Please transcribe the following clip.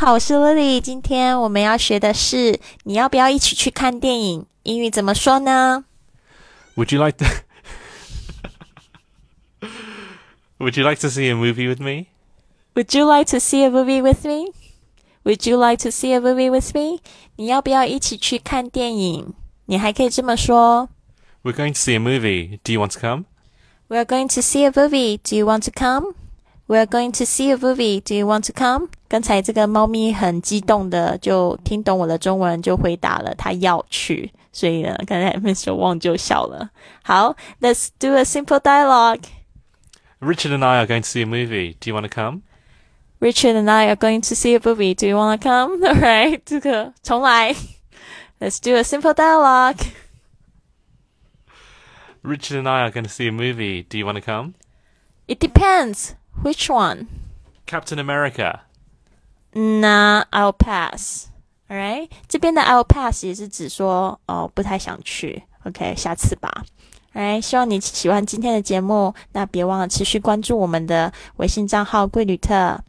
好，我是 Lily。今天我们要学的是，你要不要一起去看电影？英语怎么说呢？Would you like to? Would you like to see a movie with me? Would you like to see a movie with me? Would you like to see a movie with me? 你要不要一起去看电影？你还可以这么说：We're going to see a movie. Do you want to come? We're going to see a movie. Do you want to come? We're going to see a movie. Do you want to come? 刚才这个猫咪很激动的就听懂我的中文，就回答了，它要去。所以呢，刚才 Mr. Wang 就笑了。好，Let's do a simple dialogue. Richard and I are going to see a movie. Do you want to come? Richard and I are going to see a movie. Do you want to come? All right，这个重来。Let's do a simple dialogue. Richard and I are going to see a movie. Do you want to come? It depends. Which one? Captain America. Nah, I'll pass. Alright，这边的 I'll pass 也是指说哦不太想去。OK，下次吧。Alright，希望你喜欢今天的节目，那别忘了持续关注我们的微信账号“贵旅特”。